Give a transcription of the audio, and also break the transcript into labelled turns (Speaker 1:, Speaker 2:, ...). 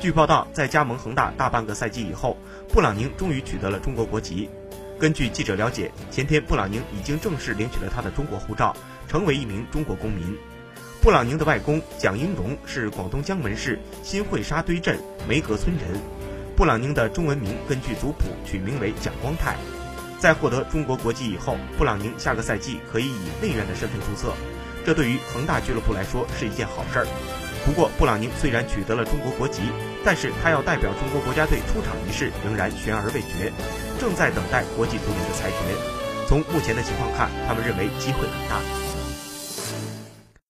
Speaker 1: 据报道，在加盟恒大大半个赛季以后，布朗宁终于取得了中国国籍。根据记者了解，前天布朗宁已经正式领取了他的中国护照，成为一名中国公民。布朗宁的外公蒋英荣是广东江门市新会沙堆镇梅阁村人。布朗宁的中文名根据族谱取名为蒋光泰。在获得中国国籍以后，布朗宁下个赛季可以以内援的身份注册，这对于恒大俱乐部来说是一件好事儿。不过，布朗宁虽然取得了中国国籍，但是他要代表中国国家队出场一事仍然悬而未决，正在等待国际足联的裁决。从目前的情况看，他们认为机会很大。